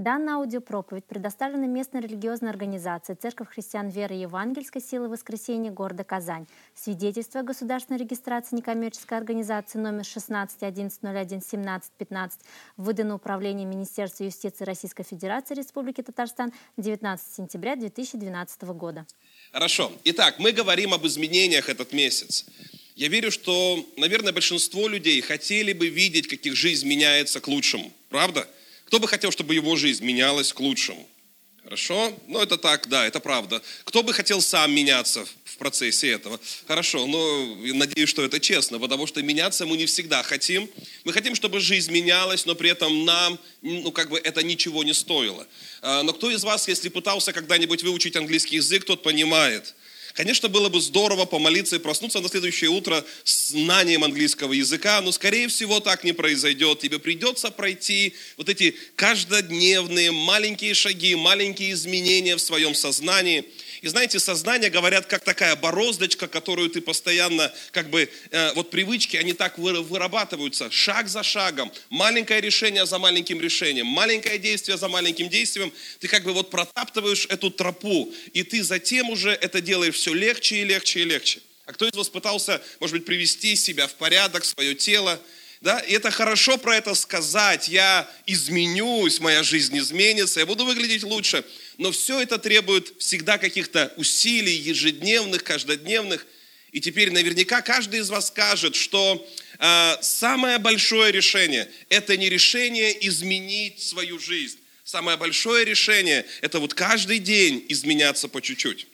Данная аудиопроповедь предоставлена местной религиозной организацией Церковь христиан веры Евангельской силы воскресения города Казань. Свидетельство о государственной регистрации некоммерческой организации номер 16 11 17 15 выдано Управлением Министерства юстиции Российской Федерации Республики Татарстан 19 сентября 2012 года. Хорошо. Итак, мы говорим об изменениях этот месяц. Я верю, что, наверное, большинство людей хотели бы видеть, как их жизнь меняется к лучшему. Правда? Кто бы хотел, чтобы его жизнь менялась к лучшему? Хорошо? Ну, это так, да, это правда. Кто бы хотел сам меняться в процессе этого? Хорошо, но надеюсь, что это честно, потому что меняться мы не всегда хотим. Мы хотим, чтобы жизнь менялась, но при этом нам, ну, как бы это ничего не стоило. А, но кто из вас, если пытался когда-нибудь выучить английский язык, тот понимает, Конечно, было бы здорово помолиться и проснуться на следующее утро с знанием английского языка, но, скорее всего, так не произойдет. Тебе придется пройти вот эти каждодневные маленькие шаги, маленькие изменения в своем сознании – и знаете, сознание, говорят, как такая бороздочка, которую ты постоянно, как бы, э, вот привычки, они так вырабатываются, шаг за шагом, маленькое решение за маленьким решением, маленькое действие за маленьким действием, ты как бы вот протаптываешь эту тропу, и ты затем уже это делаешь все легче и легче и легче. А кто из вас пытался, может быть, привести себя в порядок, свое тело, да, и это хорошо про это сказать, я изменюсь, моя жизнь изменится, я буду выглядеть лучше но все это требует всегда каких-то усилий ежедневных, каждодневных. И теперь наверняка каждый из вас скажет, что э, самое большое решение – это не решение изменить свою жизнь. Самое большое решение – это вот каждый день изменяться по чуть-чуть.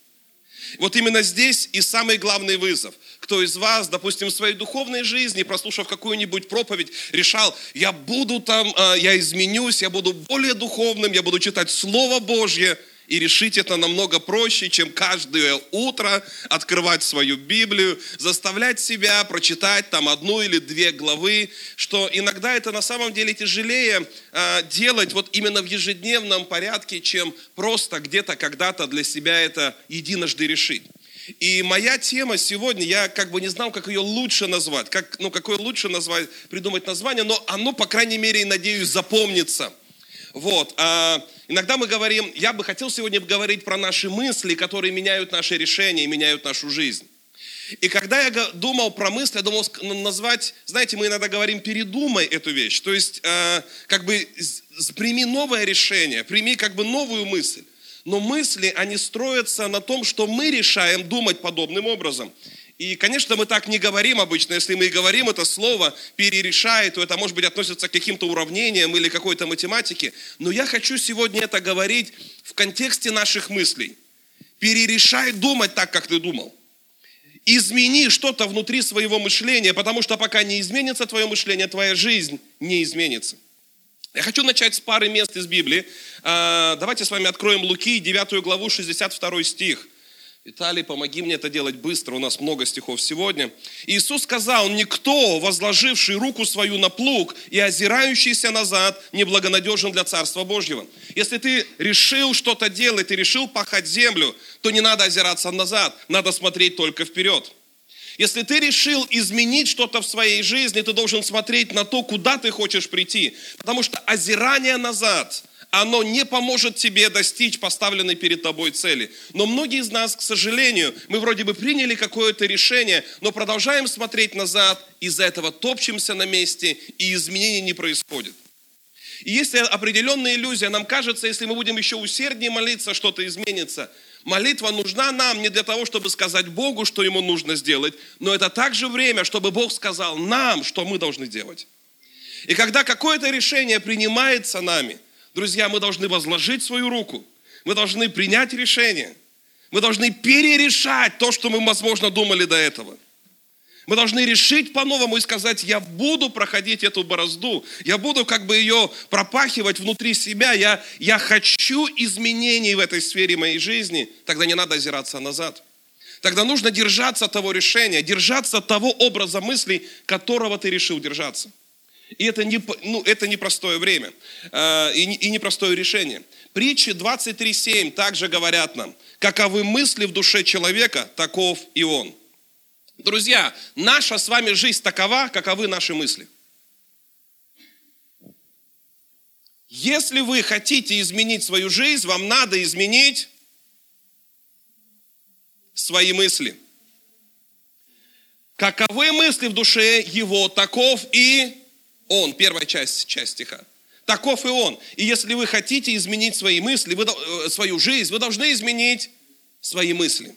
Вот именно здесь и самый главный вызов – кто из вас, допустим, в своей духовной жизни, прослушав какую-нибудь проповедь, решал, я буду там, а, я изменюсь, я буду более духовным, я буду читать Слово Божье, и решить это намного проще, чем каждое утро открывать свою Библию, заставлять себя прочитать там одну или две главы, что иногда это на самом деле тяжелее э, делать вот именно в ежедневном порядке, чем просто где-то когда-то для себя это единожды решить. И моя тема сегодня, я как бы не знал, как ее лучше назвать, как, ну, какое лучше назвать, придумать название, но оно, по крайней мере, надеюсь, запомнится. Вот. А, иногда мы говорим, я бы хотел сегодня говорить про наши мысли, которые меняют наши решения, меняют нашу жизнь. И когда я думал про мысли, я думал назвать, знаете, мы иногда говорим, передумай эту вещь. То есть, э, как бы, прими новое решение, прими как бы новую мысль но мысли, они строятся на том, что мы решаем думать подобным образом. И, конечно, мы так не говорим обычно. Если мы и говорим это слово «перерешает», то это, может быть, относится к каким-то уравнениям или какой-то математике. Но я хочу сегодня это говорить в контексте наших мыслей. Перерешай думать так, как ты думал. Измени что-то внутри своего мышления, потому что пока не изменится твое мышление, твоя жизнь не изменится. Я хочу начать с пары мест из Библии. А, давайте с вами откроем Луки, 9 главу, 62 стих. Виталий, помоги мне это делать быстро, у нас много стихов сегодня. Иисус сказал, никто, возложивший руку свою на плуг и озирающийся назад, неблагонадежен для Царства Божьего. Если ты решил что-то делать, ты решил пахать землю, то не надо озираться назад, надо смотреть только вперед. Если ты решил изменить что-то в своей жизни, ты должен смотреть на то, куда ты хочешь прийти. Потому что озирание назад, оно не поможет тебе достичь поставленной перед тобой цели. Но многие из нас, к сожалению, мы вроде бы приняли какое-то решение, но продолжаем смотреть назад, из-за этого топчемся на месте, и изменений не происходит. И есть определенная иллюзия. Нам кажется, если мы будем еще усерднее молиться, что-то изменится – Молитва нужна нам не для того, чтобы сказать Богу, что Ему нужно сделать, но это также время, чтобы Бог сказал нам, что мы должны делать. И когда какое-то решение принимается нами, друзья, мы должны возложить свою руку, мы должны принять решение, мы должны перерешать то, что мы, возможно, думали до этого – мы должны решить по-новому и сказать, я буду проходить эту борозду, я буду как бы ее пропахивать внутри себя, я, я хочу изменений в этой сфере моей жизни, тогда не надо озираться назад. Тогда нужно держаться того решения, держаться того образа мыслей, которого ты решил держаться. И это, не, ну, это непростое время э, и, и непростое решение. Притчи 23.7 также говорят нам, каковы мысли в душе человека, таков и он. Друзья, наша с вами жизнь такова, каковы наши мысли. Если вы хотите изменить свою жизнь, вам надо изменить свои мысли. Каковы мысли в душе его, таков и он. Первая часть, часть стиха. Таков и он. И если вы хотите изменить свои мысли, вы, э, свою жизнь, вы должны изменить свои мысли.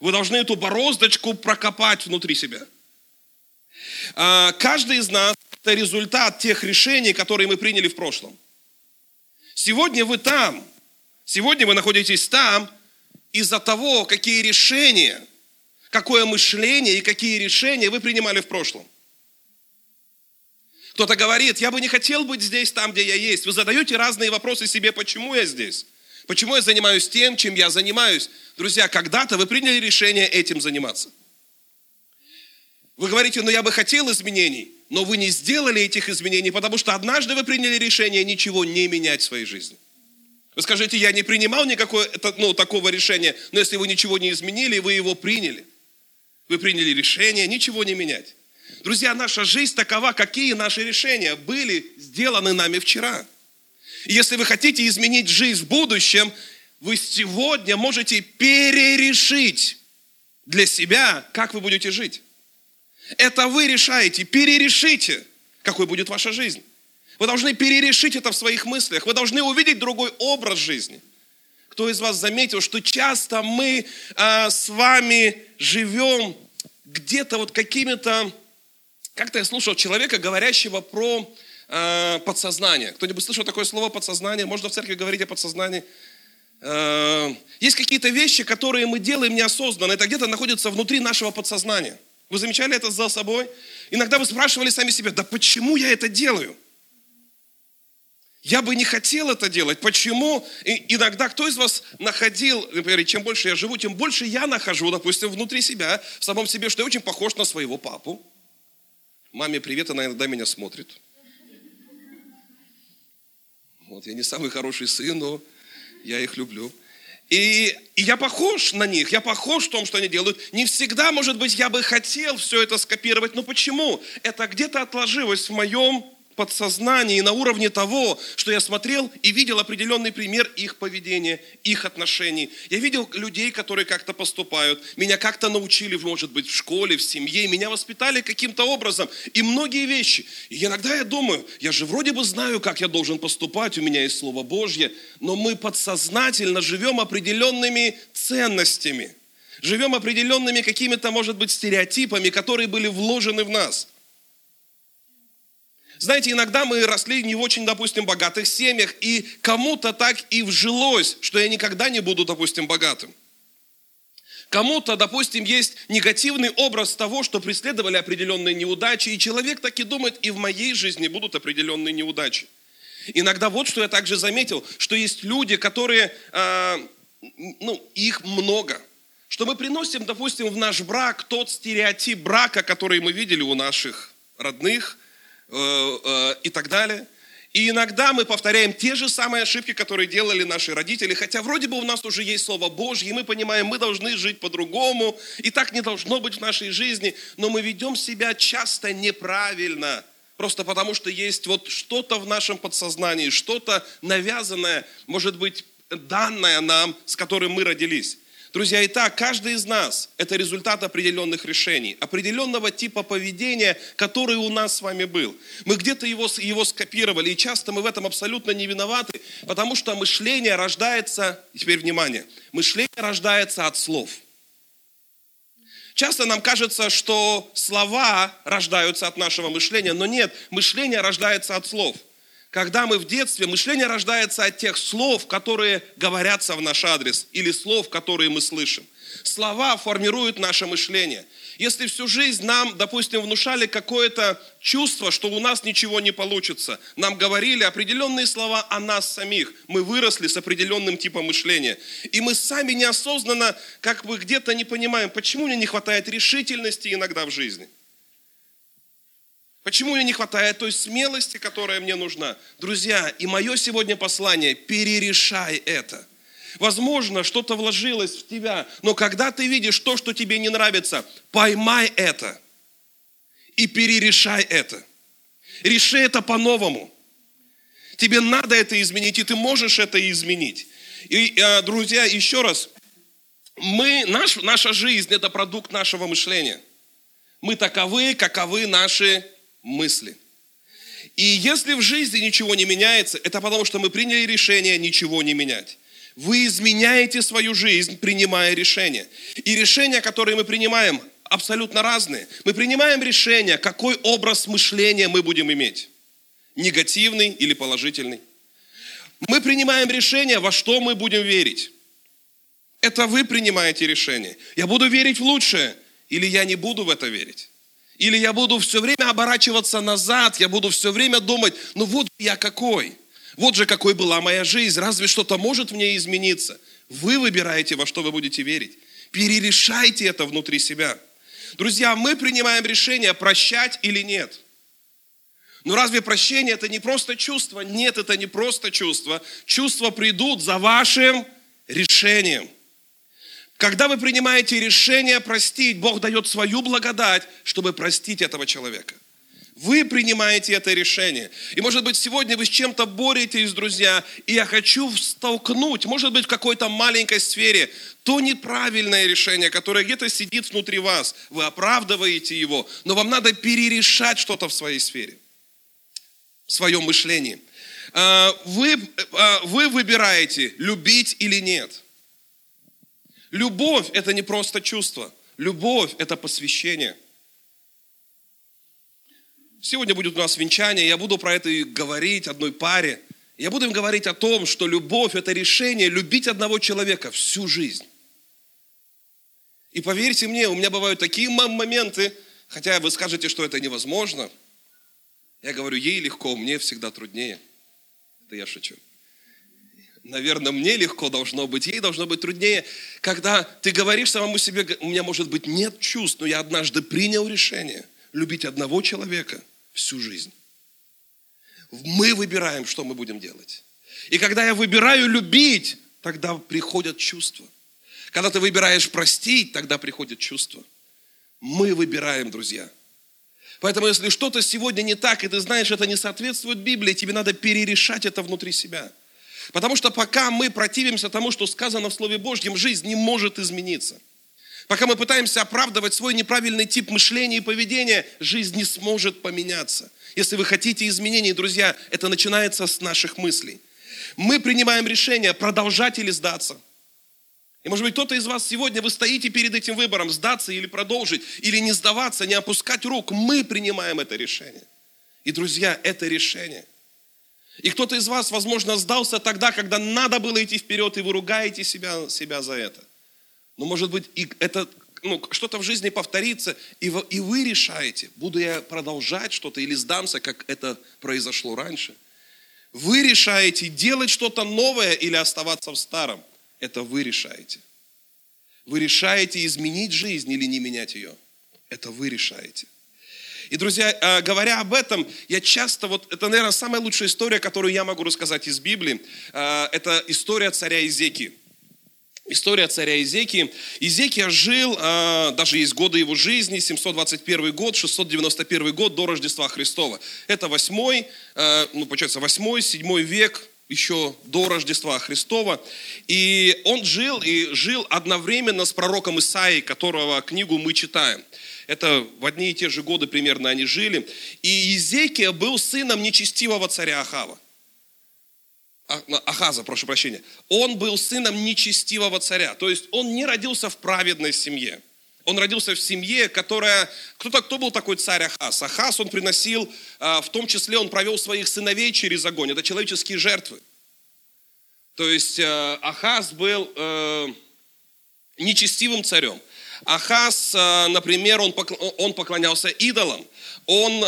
Вы должны эту бороздочку прокопать внутри себя. А, каждый из нас – это результат тех решений, которые мы приняли в прошлом. Сегодня вы там, сегодня вы находитесь там из-за того, какие решения, какое мышление и какие решения вы принимали в прошлом. Кто-то говорит, я бы не хотел быть здесь, там, где я есть. Вы задаете разные вопросы себе, почему я здесь? Почему я занимаюсь тем, чем я занимаюсь? Друзья, когда-то вы приняли решение этим заниматься. Вы говорите, ну я бы хотел изменений, но вы не сделали этих изменений, потому что однажды вы приняли решение ничего не менять в своей жизни. Вы скажете, я не принимал никакого ну, такого решения, но если вы ничего не изменили, вы его приняли. Вы приняли решение ничего не менять. Друзья, наша жизнь такова, какие наши решения были сделаны нами вчера. И если вы хотите изменить жизнь в будущем, вы сегодня можете перерешить для себя, как вы будете жить. Это вы решаете, перерешите, какой будет ваша жизнь. Вы должны перерешить это в своих мыслях. Вы должны увидеть другой образ жизни. Кто из вас заметил, что часто мы а, с вами живем где-то вот какими-то... Как-то я слушал человека, говорящего про э, подсознание. Кто-нибудь слышал такое слово подсознание? Можно в церкви говорить о подсознании? Э, есть какие-то вещи, которые мы делаем неосознанно. Это где-то находится внутри нашего подсознания. Вы замечали это за собой? Иногда вы спрашивали сами себя, да почему я это делаю? Я бы не хотел это делать. Почему? И иногда кто из вас находил, например, чем больше я живу, тем больше я нахожу, допустим, внутри себя, в самом себе, что я очень похож на своего папу. Маме привет, она иногда меня смотрит. Вот, я не самый хороший сын, но я их люблю. И, и я похож на них, я похож в том, что они делают. Не всегда, может быть, я бы хотел все это скопировать, но почему? Это где-то отложилось в моем подсознании, на уровне того, что я смотрел и видел определенный пример их поведения, их отношений. Я видел людей, которые как-то поступают. Меня как-то научили, может быть, в школе, в семье. Меня воспитали каким-то образом. И многие вещи. И иногда я думаю, я же вроде бы знаю, как я должен поступать, у меня есть Слово Божье, но мы подсознательно живем определенными ценностями. Живем определенными какими-то, может быть, стереотипами, которые были вложены в нас – знаете, иногда мы росли не в очень, допустим, богатых семьях, и кому-то так и вжилось, что я никогда не буду, допустим, богатым. Кому-то, допустим, есть негативный образ того, что преследовали определенные неудачи, и человек так и думает, и в моей жизни будут определенные неудачи. Иногда вот что я также заметил, что есть люди, которые, э, ну, их много. Что мы приносим, допустим, в наш брак тот стереотип брака, который мы видели у наших родных, и так далее. И иногда мы повторяем те же самые ошибки, которые делали наши родители, хотя вроде бы у нас уже есть Слово Божье, и мы понимаем, мы должны жить по-другому, и так не должно быть в нашей жизни, но мы ведем себя часто неправильно, просто потому что есть вот что-то в нашем подсознании, что-то навязанное, может быть, данное нам, с которым мы родились. Друзья, итак, каждый из нас – это результат определенных решений, определенного типа поведения, который у нас с вами был. Мы где-то его, его скопировали, и часто мы в этом абсолютно не виноваты, потому что мышление рождается, теперь внимание, мышление рождается от слов. Часто нам кажется, что слова рождаются от нашего мышления, но нет, мышление рождается от слов – когда мы в детстве, мышление рождается от тех слов, которые говорятся в наш адрес, или слов, которые мы слышим. Слова формируют наше мышление. Если всю жизнь нам, допустим, внушали какое-то чувство, что у нас ничего не получится, нам говорили определенные слова о нас самих, мы выросли с определенным типом мышления. И мы сами неосознанно как бы где-то не понимаем, почему мне не хватает решительности иногда в жизни – Почему мне не хватает той смелости, которая мне нужна? Друзья, и мое сегодня послание, перерешай это. Возможно, что-то вложилось в тебя, но когда ты видишь то, что тебе не нравится, поймай это и перерешай это. Реши это по-новому. Тебе надо это изменить, и ты можешь это изменить. И, э, друзья, еще раз, мы, наш, наша жизнь – это продукт нашего мышления. Мы таковы, каковы наши мысли. И если в жизни ничего не меняется, это потому, что мы приняли решение ничего не менять. Вы изменяете свою жизнь, принимая решения. И решения, которые мы принимаем, абсолютно разные. Мы принимаем решение, какой образ мышления мы будем иметь. Негативный или положительный. Мы принимаем решение, во что мы будем верить. Это вы принимаете решение. Я буду верить в лучшее, или я не буду в это верить. Или я буду все время оборачиваться назад, я буду все время думать, ну вот я какой – вот же какой была моя жизнь, разве что-то может в ней измениться? Вы выбираете, во что вы будете верить. Перерешайте это внутри себя. Друзья, мы принимаем решение, прощать или нет. Но разве прощение это не просто чувство? Нет, это не просто чувство. Чувства придут за вашим решением. Когда вы принимаете решение простить, Бог дает свою благодать, чтобы простить этого человека. Вы принимаете это решение. И может быть сегодня вы с чем-то боретесь, друзья, и я хочу столкнуть, может быть в какой-то маленькой сфере, то неправильное решение, которое где-то сидит внутри вас. Вы оправдываете его, но вам надо перерешать что-то в своей сфере, в своем мышлении. А, вы, а, вы выбираете, любить или нет. Любовь – это не просто чувство. Любовь – это посвящение – Сегодня будет у нас венчание, я буду про это говорить одной паре. Я буду им говорить о том, что любовь – это решение любить одного человека всю жизнь. И поверьте мне, у меня бывают такие моменты, хотя вы скажете, что это невозможно. Я говорю, ей легко, мне всегда труднее. Это я шучу. Наверное, мне легко должно быть, ей должно быть труднее, когда ты говоришь самому себе, у меня, может быть, нет чувств, но я однажды принял решение любить одного человека всю жизнь. Мы выбираем, что мы будем делать. И когда я выбираю любить, тогда приходят чувства. Когда ты выбираешь простить, тогда приходят чувства. Мы выбираем, друзья. Поэтому, если что-то сегодня не так, и ты знаешь, это не соответствует Библии, тебе надо перерешать это внутри себя. Потому что пока мы противимся тому, что сказано в Слове Божьем, жизнь не может измениться. Пока мы пытаемся оправдывать свой неправильный тип мышления и поведения, жизнь не сможет поменяться. Если вы хотите изменений, друзья, это начинается с наших мыслей. Мы принимаем решение, продолжать или сдаться. И может быть кто-то из вас сегодня, вы стоите перед этим выбором, сдаться или продолжить, или не сдаваться, не опускать рук. Мы принимаем это решение. И, друзья, это решение. И кто-то из вас, возможно, сдался тогда, когда надо было идти вперед, и вы ругаете себя, себя за это. Но может быть и это ну, что-то в жизни повторится, и вы, и вы решаете, буду я продолжать что-то или сдамся, как это произошло раньше. Вы решаете делать что-то новое или оставаться в старом. Это вы решаете. Вы решаете изменить жизнь или не менять ее. Это вы решаете. И, друзья, а, говоря об этом, я часто, вот это, наверное, самая лучшая история, которую я могу рассказать из Библии, а, это история царя Изеки. История царя Изекии. Изекия жил, а, даже есть годы его жизни, 721 год, 691 год до Рождества Христова. Это восьмой, а, ну, получается, восьмой, седьмой век, еще до Рождества Христова. И он жил, и жил одновременно с пророком Исаией, которого книгу мы читаем. Это в одни и те же годы примерно они жили. И Изекия был сыном нечестивого царя Ахава. А, Ахаза, прошу прощения, он был сыном нечестивого царя. То есть он не родился в праведной семье. Он родился в семье, которая... Кто, кто был такой царь Ахаз? Ахаз, он приносил, а, в том числе он провел своих сыновей через огонь. Это человеческие жертвы. То есть э, Ахаз был э, нечестивым царем. Ахаз, э, например, он поклонялся идолам. Он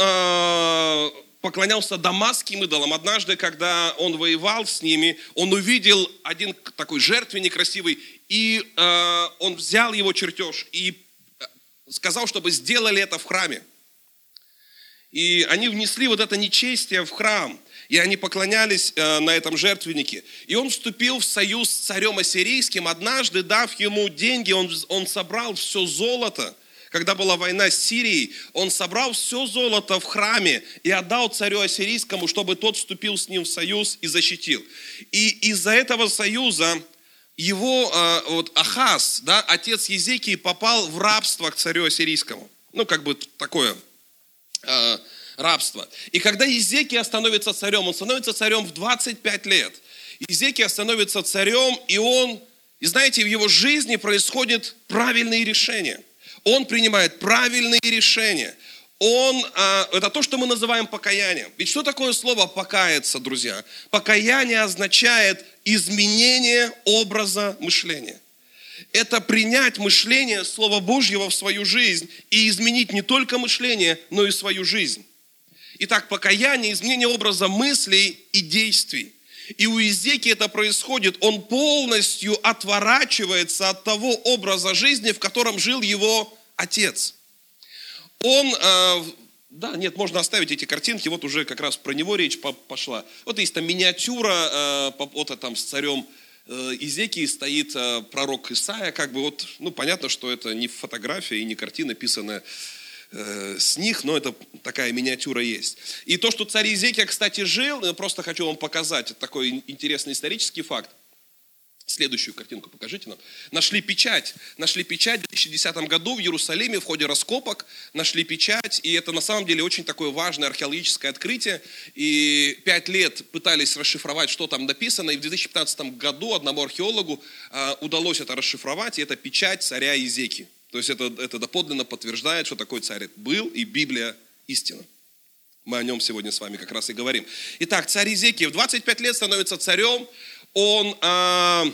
поклонялся дамасским идолам. Однажды, когда он воевал с ними, он увидел один такой жертвенник красивый, и э, он взял его чертеж и э, сказал, чтобы сделали это в храме. И они внесли вот это нечестие в храм, и они поклонялись э, на этом жертвеннике. И он вступил в союз с царем ассирийским. Однажды, дав ему деньги, он, он собрал все золото, когда была война с Сирией, он собрал все золото в храме и отдал царю Ассирийскому, чтобы тот вступил с ним в союз и защитил. И из-за этого союза его а, вот, Ахаз, да, отец Езекии, попал в рабство к царю Ассирийскому. Ну, как бы такое а, рабство. И когда Езекия становится царем, он становится царем в 25 лет. Езекия становится царем, и он, и знаете, в его жизни происходят правильные решения – он принимает правильные решения. Он, а, это то, что мы называем покаянием. Ведь что такое слово покаяться, друзья? Покаяние означает изменение образа мышления. Это принять мышление Слова Божьего в свою жизнь и изменить не только мышление, но и свою жизнь. Итак, покаяние, изменение образа мыслей и действий. И у Изеки это происходит, он полностью отворачивается от того образа жизни, в котором жил его отец. Он, э, да, нет, можно оставить эти картинки, вот уже как раз про него речь пошла. Вот есть там миниатюра, э, вот там с царем э, Изекии стоит пророк Исаия, как бы вот, ну понятно, что это не фотография и не картина, писанная с них, но это такая миниатюра есть. И то, что царь Изекия, кстати, жил, просто хочу вам показать, это такой интересный исторический факт. Следующую картинку покажите нам. Нашли печать. Нашли печать в 2010 году в Иерусалиме в ходе раскопок. Нашли печать. И это на самом деле очень такое важное археологическое открытие. И пять лет пытались расшифровать, что там написано. И в 2015 году одному археологу а, удалось это расшифровать. И это печать царя Изеки. То есть это, это доподлинно подтверждает, что такой царь был. И Библия истина. Мы о нем сегодня с вами как раз и говорим. Итак, царь Изекия в 25 лет становится царем он а,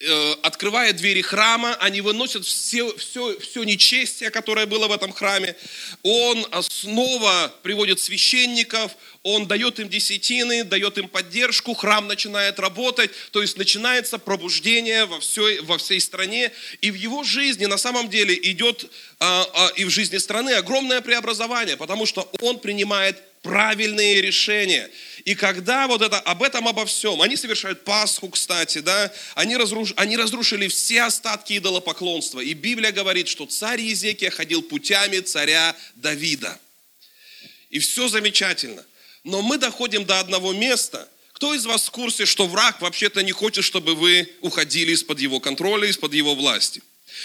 э, открывает двери храма, они выносят все, все, все нечестие, которое было в этом храме. Он снова приводит священников, он дает им десятины, дает им поддержку, храм начинает работать, то есть начинается пробуждение во всей, во всей стране. И в его жизни на самом деле идет, а, а, и в жизни страны огромное преобразование, потому что он принимает правильные решения. И когда вот это, об этом, обо всем, они совершают Пасху, кстати, да, они, разруш, они разрушили все остатки идолопоклонства. И Библия говорит, что царь Езекия ходил путями царя Давида. И все замечательно. Но мы доходим до одного места. Кто из вас в курсе, что враг вообще-то не хочет, чтобы вы уходили из-под его контроля, из-под его власти?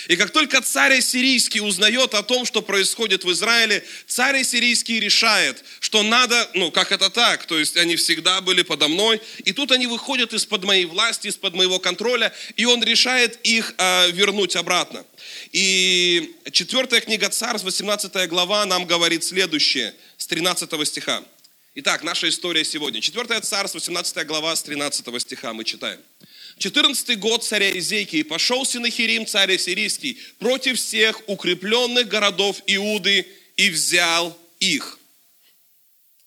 И как только царь сирийский узнает о том, что происходит в Израиле, царь сирийский решает, что надо, ну как это так, то есть они всегда были подо мной, и тут они выходят из-под моей власти, из-под моего контроля, и он решает их э, вернуть обратно. И четвертая книга Царств, 18 глава, нам говорит следующее, с 13 стиха. Итак, наша история сегодня. Четвертая Царств, 18 глава, с 13 стиха мы читаем. 14 год царя Изейки, и пошел Синахирим, царь сирийский, против всех укрепленных городов Иуды и взял их.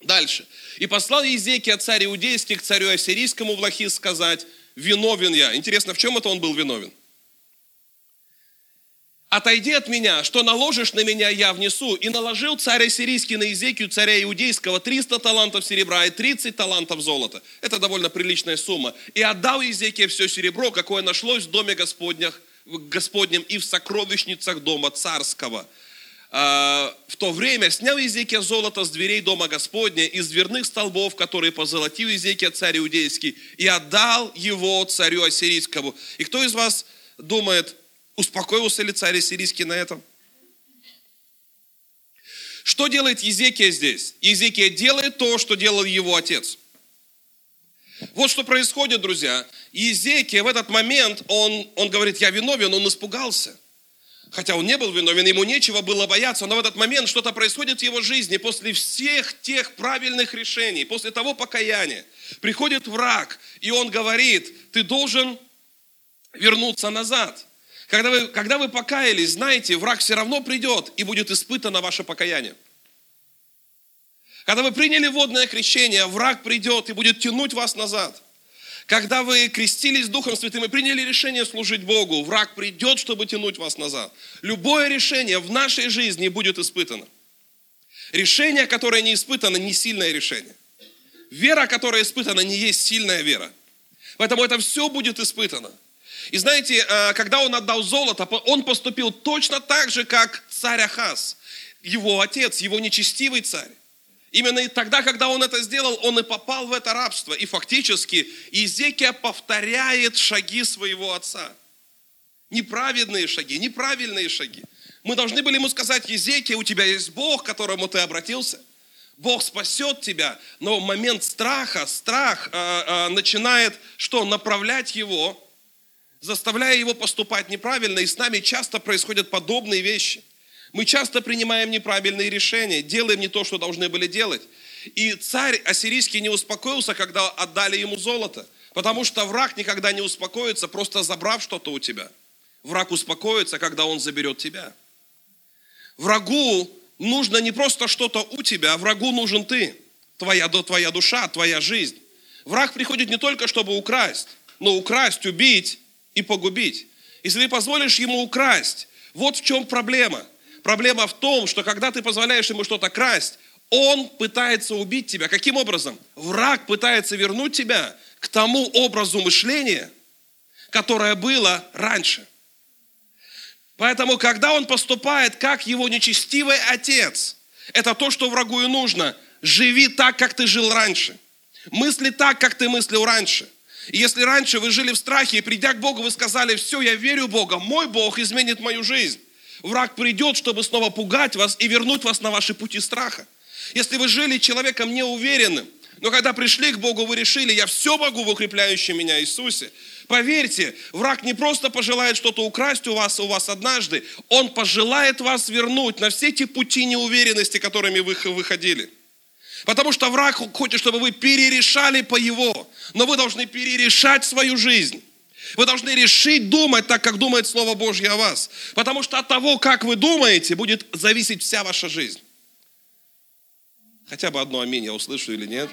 Дальше. И послал Езекия царь иудейский к царю ассирийскому в Лахис сказать, виновен я. Интересно, в чем это он был виновен? Отойди от меня, что наложишь на меня, я внесу. И наложил царь ассирийский на Изекию, царя иудейского, 300 талантов серебра и 30 талантов золота. Это довольно приличная сумма. И отдал Изекия все серебро, какое нашлось в доме Господнях, Господнем и в сокровищницах дома царского. А, в то время снял Изекия золото с дверей дома Господня, из дверных столбов, которые позолотил Изекия царь иудейский, и отдал его царю ассирийскому. И кто из вас думает, Успокоился ли царь сирийский на этом? Что делает Езекия здесь? Езекия делает то, что делал его отец. Вот что происходит, друзья. Езекия в этот момент, он, он говорит, я виновен, он испугался. Хотя он не был виновен, ему нечего было бояться, но в этот момент что-то происходит в его жизни после всех тех правильных решений, после того покаяния. Приходит враг, и он говорит, ты должен вернуться назад. Когда вы, когда вы покаялись, знаете, враг все равно придет и будет испытано ваше покаяние. Когда вы приняли водное крещение, враг придет и будет тянуть вас назад. Когда вы крестились Духом Святым и приняли решение служить Богу, враг придет, чтобы тянуть вас назад. Любое решение в нашей жизни будет испытано. Решение, которое не испытано, не сильное решение. Вера, которая испытана, не есть сильная вера. Поэтому это все будет испытано. И знаете, э, когда он отдал золото, он поступил точно так же, как царь Ахаз, его отец, его нечестивый царь. Именно тогда, когда он это сделал, он и попал в это рабство. И фактически Иезекия повторяет шаги своего отца. Неправедные шаги, неправильные шаги. Мы должны были ему сказать, Езекия, у тебя есть Бог, к которому ты обратился. Бог спасет тебя, но момент страха, страх э, э, начинает что? Направлять его, заставляя его поступать неправильно. И с нами часто происходят подобные вещи. Мы часто принимаем неправильные решения, делаем не то, что должны были делать. И царь ассирийский не успокоился, когда отдали ему золото, потому что враг никогда не успокоится, просто забрав что-то у тебя. Враг успокоится, когда он заберет тебя. Врагу нужно не просто что-то у тебя, а врагу нужен ты, твоя, твоя душа, твоя жизнь. Враг приходит не только, чтобы украсть, но украсть, убить и погубить. Если ты позволишь ему украсть, вот в чем проблема – Проблема в том, что когда ты позволяешь ему что-то красть, он пытается убить тебя. Каким образом? Враг пытается вернуть тебя к тому образу мышления, которое было раньше. Поэтому, когда он поступает как его нечестивый отец, это то, что врагу и нужно. Живи так, как ты жил раньше. Мысли так, как ты мыслил раньше. И если раньше вы жили в страхе, и придя к Богу, вы сказали, все, я верю Бога, мой Бог изменит мою жизнь. Враг придет, чтобы снова пугать вас и вернуть вас на ваши пути страха. Если вы жили человеком неуверенным, но когда пришли к Богу, вы решили, я все могу в укрепляющем меня Иисусе. Поверьте, враг не просто пожелает что-то украсть у вас, у вас однажды, он пожелает вас вернуть на все эти пути неуверенности, которыми вы выходили. Потому что враг хочет, чтобы вы перерешали по его, но вы должны перерешать свою жизнь. Вы должны решить думать так, как думает Слово Божье о вас. Потому что от того, как вы думаете, будет зависеть вся ваша жизнь. Хотя бы одно аминь я услышу или нет.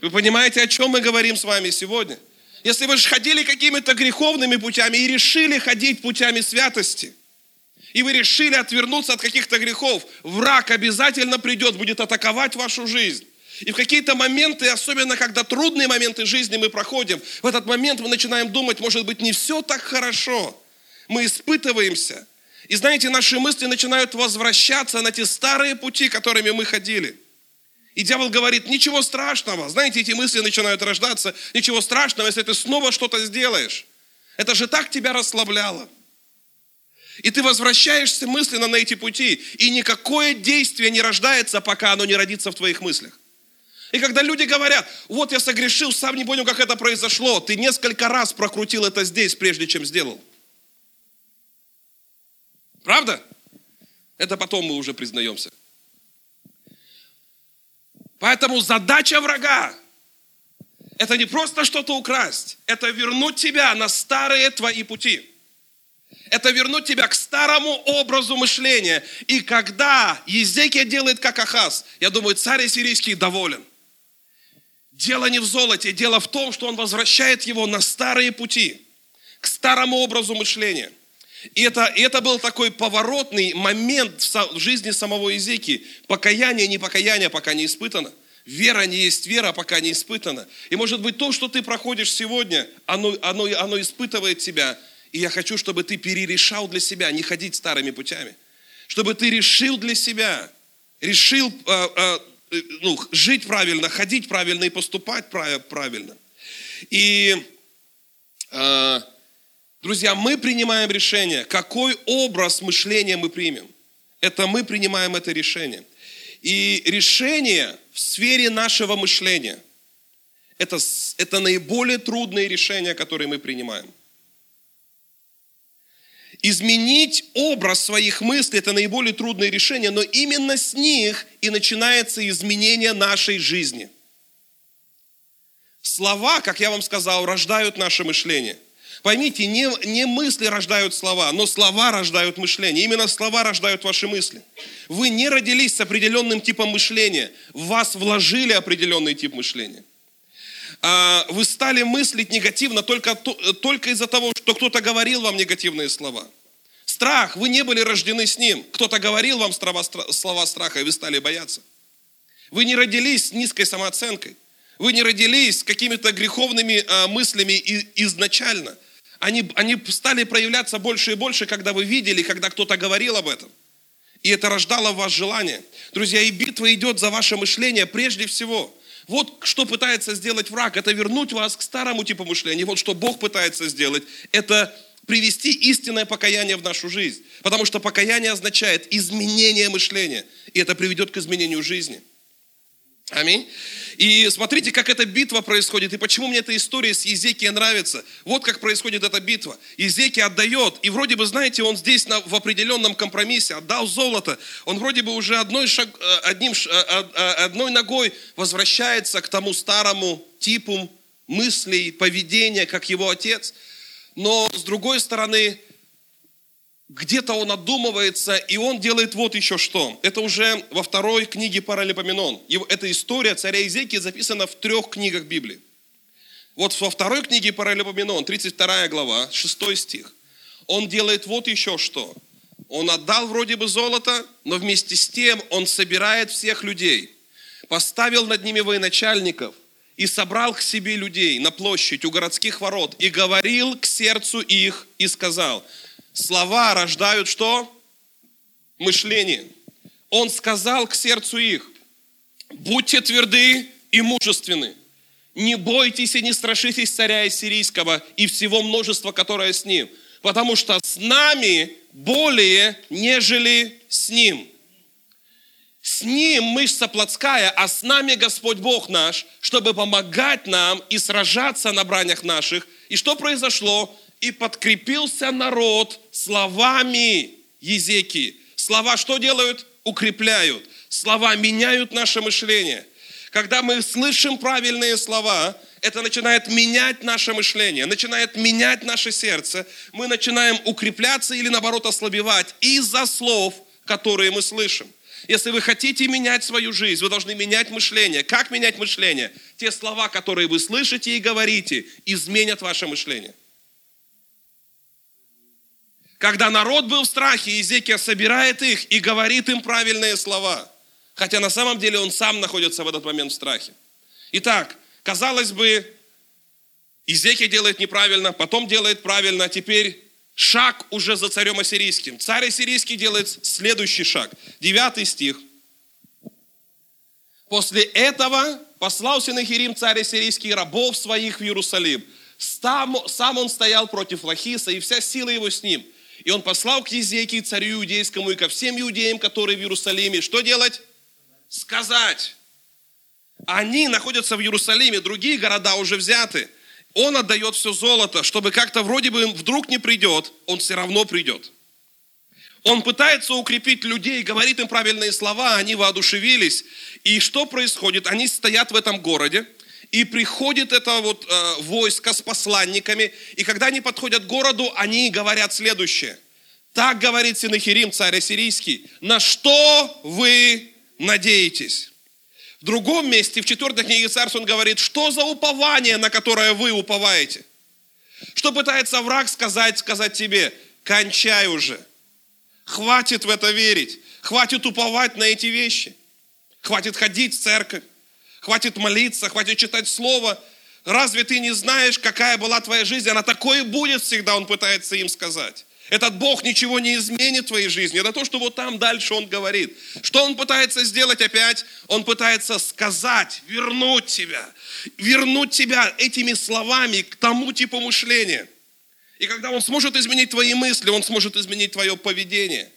Вы понимаете, о чем мы говорим с вами сегодня? Если вы же ходили какими-то греховными путями и решили ходить путями святости, и вы решили отвернуться от каких-то грехов, враг обязательно придет, будет атаковать вашу жизнь. И в какие-то моменты, особенно когда трудные моменты жизни мы проходим, в этот момент мы начинаем думать, может быть, не все так хорошо. Мы испытываемся. И знаете, наши мысли начинают возвращаться на те старые пути, которыми мы ходили. И дьявол говорит, ничего страшного. Знаете, эти мысли начинают рождаться. Ничего страшного, если ты снова что-то сделаешь. Это же так тебя расслабляло. И ты возвращаешься мысленно на эти пути. И никакое действие не рождается, пока оно не родится в твоих мыслях. И когда люди говорят, вот я согрешил, сам не понял, как это произошло, ты несколько раз прокрутил это здесь, прежде чем сделал. Правда? Это потом мы уже признаемся. Поэтому задача врага – это не просто что-то украсть, это вернуть тебя на старые твои пути. Это вернуть тебя к старому образу мышления. И когда Езекия делает как Ахаз, я думаю, царь сирийский доволен – Дело не в золоте, дело в том, что он возвращает его на старые пути, к старому образу мышления. И это, и это был такой поворотный момент в жизни самого Езеки. Покаяние, не покаяние, пока не испытано. Вера не есть вера, пока не испытана. И может быть то, что ты проходишь сегодня, оно, оно, оно испытывает тебя. И я хочу, чтобы ты перерешал для себя, не ходить старыми путями. Чтобы ты решил для себя, решил э, э, ну, жить правильно, ходить правильно и поступать правильно. И, э, друзья, мы принимаем решение, какой образ мышления мы примем. Это мы принимаем это решение. И решение в сфере нашего мышления это, – это наиболее трудные решения, которые мы принимаем. Изменить образ своих мыслей – это наиболее трудное решение, но именно с них и начинается изменение нашей жизни. Слова, как я вам сказал, рождают наше мышление. Поймите, не, не мысли рождают слова, но слова рождают мышление. Именно слова рождают ваши мысли. Вы не родились с определенным типом мышления. В вас вложили определенный тип мышления. А, вы стали мыслить негативно только, только из-за того, что кто-то говорил вам негативные слова. Страх, вы не были рождены с ним. Кто-то говорил вам слова страха, и вы стали бояться. Вы не родились с низкой самооценкой. Вы не родились с какими-то греховными а, мыслями изначально. Они, они стали проявляться больше и больше, когда вы видели, когда кто-то говорил об этом. И это рождало в вас желание. Друзья, и битва идет за ваше мышление прежде всего. Вот что пытается сделать враг, это вернуть вас к старому типу мышления. Вот что Бог пытается сделать, это привести истинное покаяние в нашу жизнь. Потому что покаяние означает изменение мышления. И это приведет к изменению жизни. Аминь. И смотрите, как эта битва происходит, и почему мне эта история с Езекией нравится. Вот как происходит эта битва. Езекий отдает, и вроде бы, знаете, он здесь на, в определенном компромиссе, отдал золото. Он вроде бы уже одной, шаг, э, одним, э, э, одной ногой возвращается к тому старому типу мыслей, поведения, как его отец. Но с другой стороны, где-то он отдумывается, и он делает вот еще что. Это уже во второй книге Паралипоменон. Эта история царя Изекии записана в трех книгах Библии. Вот во второй книге Паралипоменон, 32 глава, 6 стих. Он делает вот еще что. Он отдал вроде бы золото, но вместе с тем он собирает всех людей, поставил над ними военачальников и собрал к себе людей на площадь у городских ворот и говорил к сердцу их и сказал – Слова рождают что? Мышление. Он сказал к сердцу их, будьте тверды и мужественны. Не бойтесь и не страшитесь царя Иссирийского и всего множества, которое с ним. Потому что с нами более, нежели с ним. С ним мышца плотская, а с нами Господь Бог наш, чтобы помогать нам и сражаться на бранях наших. И что произошло? И подкрепился народ словами Езеки. Слова что делают? Укрепляют. Слова меняют наше мышление. Когда мы слышим правильные слова, это начинает менять наше мышление, начинает менять наше сердце. Мы начинаем укрепляться или наоборот ослабевать из-за слов, которые мы слышим. Если вы хотите менять свою жизнь, вы должны менять мышление. Как менять мышление? Те слова, которые вы слышите и говорите, изменят ваше мышление. Когда народ был в страхе, Иезекия собирает их и говорит им правильные слова. Хотя на самом деле он сам находится в этот момент в страхе. Итак, казалось бы, Иезекия делает неправильно, потом делает правильно, а теперь шаг уже за царем ассирийским. Царь ассирийский делает следующий шаг. Девятый стих. После этого послал Синахирим царь ассирийский рабов своих в Иерусалим. Сам он стоял против Лахиса, и вся сила его с ним – и он послал к Езекии, царю иудейскому, и ко всем иудеям, которые в Иерусалиме. Что делать? Сказать. Они находятся в Иерусалиме, другие города уже взяты. Он отдает все золото, чтобы как-то вроде бы вдруг не придет, он все равно придет. Он пытается укрепить людей, говорит им правильные слова, они воодушевились. И что происходит? Они стоят в этом городе, и приходит это вот э, войско с посланниками, и когда они подходят к городу, они говорят следующее. Так говорит Синахирим, царь ассирийский, на что вы надеетесь? В другом месте, в четвертой книге царств, он говорит, что за упование, на которое вы уповаете? Что пытается враг сказать, сказать тебе? Кончай уже. Хватит в это верить. Хватит уповать на эти вещи. Хватит ходить в церковь хватит молиться, хватит читать Слово. Разве ты не знаешь, какая была твоя жизнь? Она такой и будет всегда, он пытается им сказать. Этот Бог ничего не изменит в твоей жизни. Это то, что вот там дальше он говорит. Что он пытается сделать опять? Он пытается сказать, вернуть тебя. Вернуть тебя этими словами к тому типу мышления. И когда он сможет изменить твои мысли, он сможет изменить твое поведение.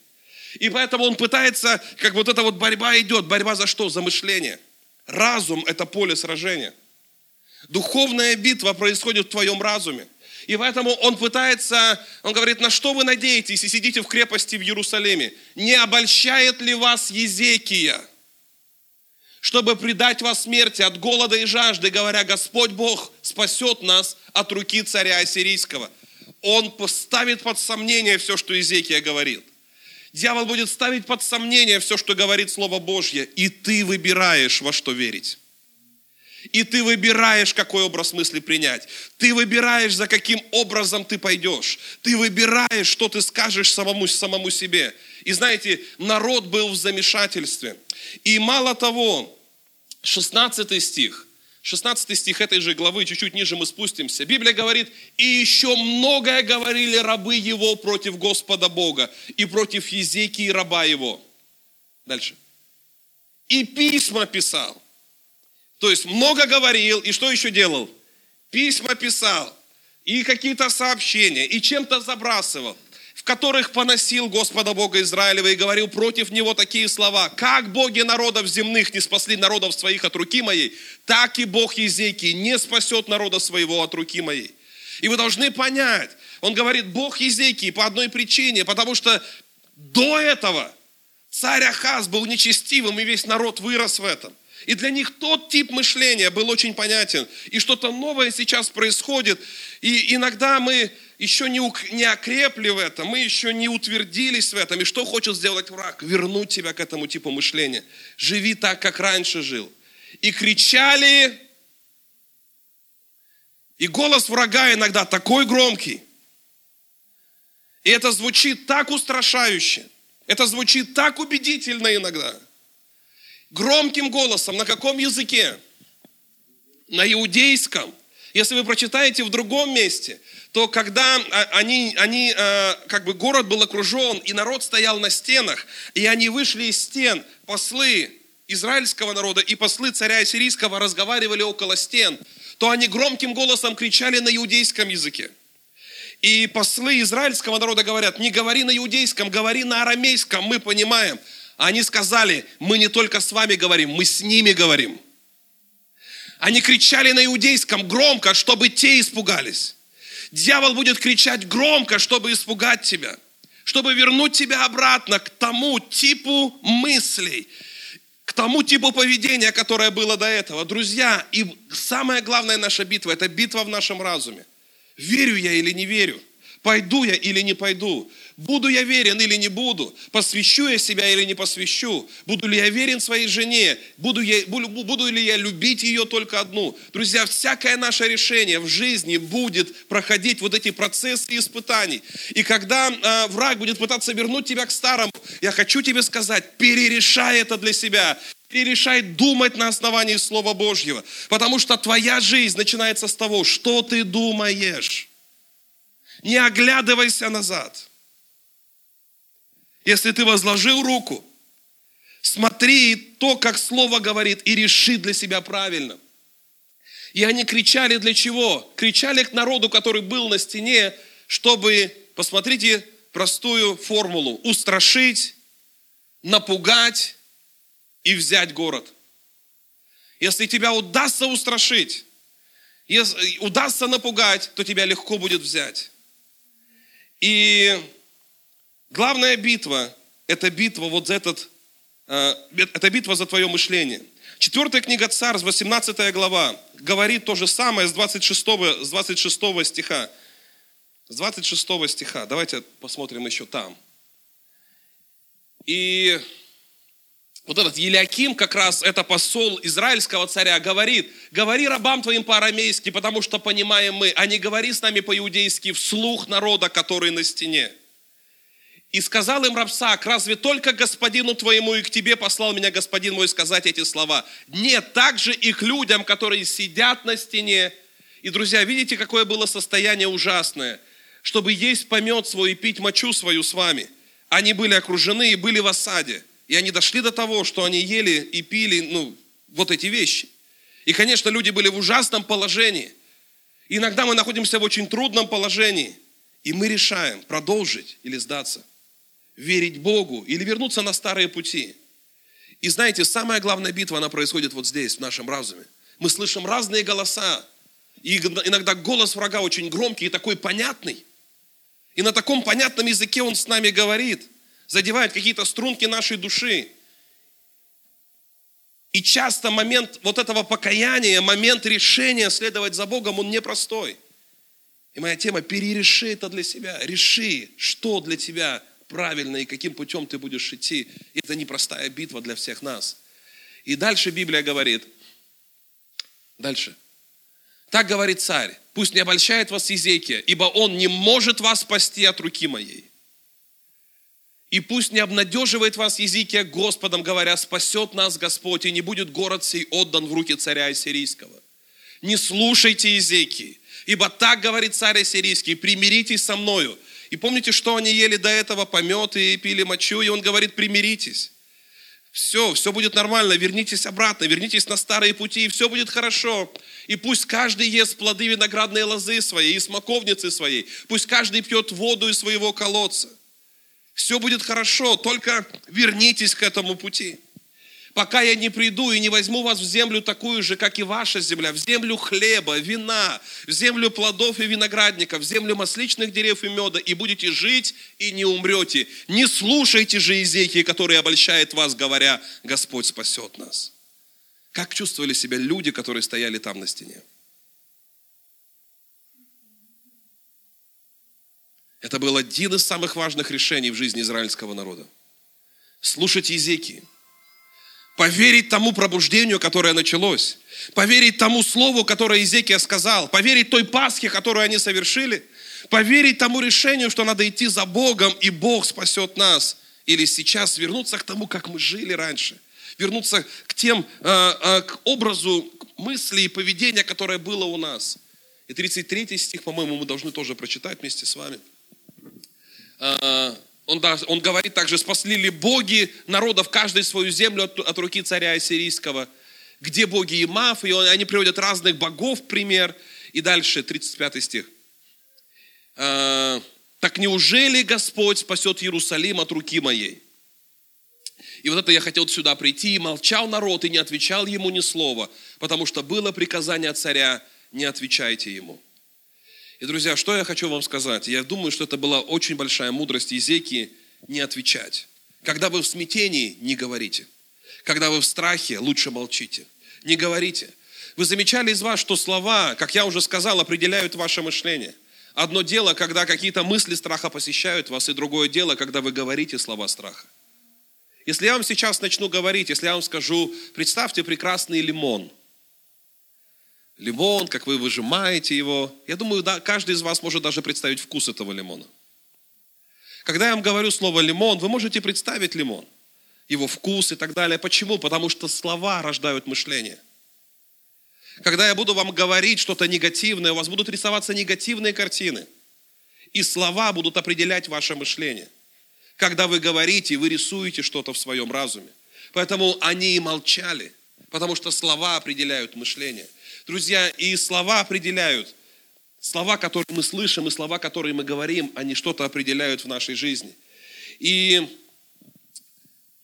И поэтому он пытается, как вот эта вот борьба идет. Борьба за что? За мышление. Разум – это поле сражения. Духовная битва происходит в твоем разуме. И поэтому он пытается, он говорит, на что вы надеетесь и сидите в крепости в Иерусалиме? Не обольщает ли вас Езекия, чтобы предать вас смерти от голода и жажды, говоря, Господь Бог спасет нас от руки царя Ассирийского? Он поставит под сомнение все, что Езекия говорит. Дьявол будет ставить под сомнение все, что говорит Слово Божье, и ты выбираешь, во что верить. И ты выбираешь, какой образ мысли принять. Ты выбираешь, за каким образом ты пойдешь. Ты выбираешь, что ты скажешь самому, самому себе. И знаете, народ был в замешательстве. И мало того, 16 стих, 16 стих этой же главы, чуть-чуть ниже мы спустимся. Библия говорит, и еще многое говорили рабы его против Господа Бога и против Езекии раба его. Дальше. И письма писал. То есть много говорил, и что еще делал? Письма писал, и какие-то сообщения, и чем-то забрасывал которых поносил Господа Бога Израилева и говорил против него такие слова. «Как боги народов земных не спасли народов своих от руки моей, так и Бог Езекии не спасет народа своего от руки моей». И вы должны понять, он говорит, Бог Езекии по одной причине, потому что до этого царь Ахаз был нечестивым, и весь народ вырос в этом. И для них тот тип мышления был очень понятен. И что-то новое сейчас происходит. И иногда мы еще не, не окрепли в этом, мы еще не утвердились в этом. И что хочет сделать враг? Вернуть тебя к этому типу мышления. Живи так, как раньше жил. И кричали, и голос врага иногда такой громкий. И это звучит так устрашающе. Это звучит так убедительно иногда. Громким голосом. На каком языке? На иудейском. Если вы прочитаете в другом месте, то когда а, они, они, э, как бы город был окружен, и народ стоял на стенах, и они вышли из стен, послы израильского народа и послы царя сирийского разговаривали около стен, то они громким голосом кричали на иудейском языке. И послы израильского народа говорят, не говори на иудейском, говори на арамейском, мы понимаем. Они сказали, мы не только с вами говорим, мы с ними говорим. Они кричали на иудейском громко, чтобы те испугались. Дьявол будет кричать громко, чтобы испугать тебя, чтобы вернуть тебя обратно к тому типу мыслей, к тому типу поведения, которое было до этого. Друзья, и самая главная наша битва – это битва в нашем разуме. Верю я или не верю? Пойду я или не пойду? Буду я верен или не буду? Посвящу я себя или не посвящу? Буду ли я верен своей жене? Буду, я, буду ли я любить ее только одну? Друзья, всякое наше решение в жизни будет проходить вот эти процессы испытаний. И когда э, враг будет пытаться вернуть тебя к старому, я хочу тебе сказать, перерешай это для себя. Перерешай думать на основании Слова Божьего. Потому что твоя жизнь начинается с того, что ты думаешь. Не оглядывайся назад. Если ты возложил руку, смотри то, как Слово говорит, и реши для себя правильно. И они кричали для чего? Кричали к народу, который был на стене, чтобы, посмотрите простую формулу, устрашить, напугать и взять город. Если тебя удастся устрашить, если удастся напугать, то тебя легко будет взять. И Главная битва – это битва вот за этот, э, это битва за твое мышление. Четвертая книга Царств, 18 глава, говорит то же самое с 26, с 26 стиха. С 26 стиха. Давайте посмотрим еще там. И вот этот Елиаким, как раз это посол израильского царя, говорит, говори рабам твоим по-арамейски, потому что понимаем мы, а не говори с нами по-иудейски вслух народа, который на стене. И сказал им Рабсак, разве только господину твоему и к тебе послал меня господин мой сказать эти слова? Нет, также и к людям, которые сидят на стене. И, друзья, видите, какое было состояние ужасное, чтобы есть помет свой и пить мочу свою с вами. Они были окружены и были в осаде. И они дошли до того, что они ели и пили, ну, вот эти вещи. И, конечно, люди были в ужасном положении. иногда мы находимся в очень трудном положении. И мы решаем, продолжить или сдаться верить Богу или вернуться на старые пути. И знаете, самая главная битва, она происходит вот здесь, в нашем разуме. Мы слышим разные голоса. И иногда голос врага очень громкий и такой понятный. И на таком понятном языке он с нами говорит, задевает какие-то струнки нашей души. И часто момент вот этого покаяния, момент решения следовать за Богом, он непростой. И моя тема – перереши это для себя. Реши, что для тебя правильно и каким путем ты будешь идти. Это непростая битва для всех нас. И дальше Библия говорит, дальше. Так говорит царь, пусть не обольщает вас Езекия, ибо он не может вас спасти от руки моей. И пусть не обнадеживает вас Езекия Господом, говоря, спасет нас Господь, и не будет город сей отдан в руки царя Ассирийского. Не слушайте Езекии, ибо так говорит царь Ассирийский, примиритесь со мною, и помните, что они ели до этого? Помет и пили мочу, и он говорит, примиритесь. Все, все будет нормально, вернитесь обратно, вернитесь на старые пути, и все будет хорошо. И пусть каждый ест плоды виноградной лозы своей и смоковницы своей. Пусть каждый пьет воду из своего колодца. Все будет хорошо, только вернитесь к этому пути пока я не приду и не возьму вас в землю такую же, как и ваша земля, в землю хлеба, вина, в землю плодов и виноградников, в землю масличных дерев и меда, и будете жить и не умрете. Не слушайте же Изекии, который обольщает вас, говоря, Господь спасет нас. Как чувствовали себя люди, которые стояли там на стене? Это был один из самых важных решений в жизни израильского народа. Слушать Езекии – поверить тому пробуждению, которое началось, поверить тому слову, которое Изекия сказал, поверить той Пасхе, которую они совершили, поверить тому решению, что надо идти за Богом, и Бог спасет нас. Или сейчас вернуться к тому, как мы жили раньше, вернуться к тем, э, э, к образу мысли и поведения, которое было у нас. И 33 стих, по-моему, мы должны тоже прочитать вместе с вами. Э, он, он говорит также, спасли ли боги народов каждый свою землю от, от руки царя ассирийского, где боги Имав, и он, они приводят разных богов пример. И дальше, 35 стих. «А, «Так неужели Господь спасет Иерусалим от руки моей?» И вот это я хотел сюда прийти, и молчал народ, и не отвечал ему ни слова, потому что было приказание царя, не отвечайте ему. И, друзья, что я хочу вам сказать? Я думаю, что это была очень большая мудрость Езеки не отвечать. Когда вы в смятении, не говорите. Когда вы в страхе, лучше молчите. Не говорите. Вы замечали из вас, что слова, как я уже сказал, определяют ваше мышление. Одно дело, когда какие-то мысли страха посещают вас, и другое дело, когда вы говорите слова страха. Если я вам сейчас начну говорить, если я вам скажу, представьте прекрасный лимон – лимон, как вы выжимаете его. Я думаю, да, каждый из вас может даже представить вкус этого лимона. Когда я вам говорю слово лимон, вы можете представить лимон, его вкус и так далее. Почему? Потому что слова рождают мышление. Когда я буду вам говорить что-то негативное, у вас будут рисоваться негативные картины. И слова будут определять ваше мышление. Когда вы говорите, вы рисуете что-то в своем разуме. Поэтому они и молчали, потому что слова определяют мышление. Друзья, и слова определяют. Слова, которые мы слышим, и слова, которые мы говорим, они что-то определяют в нашей жизни. И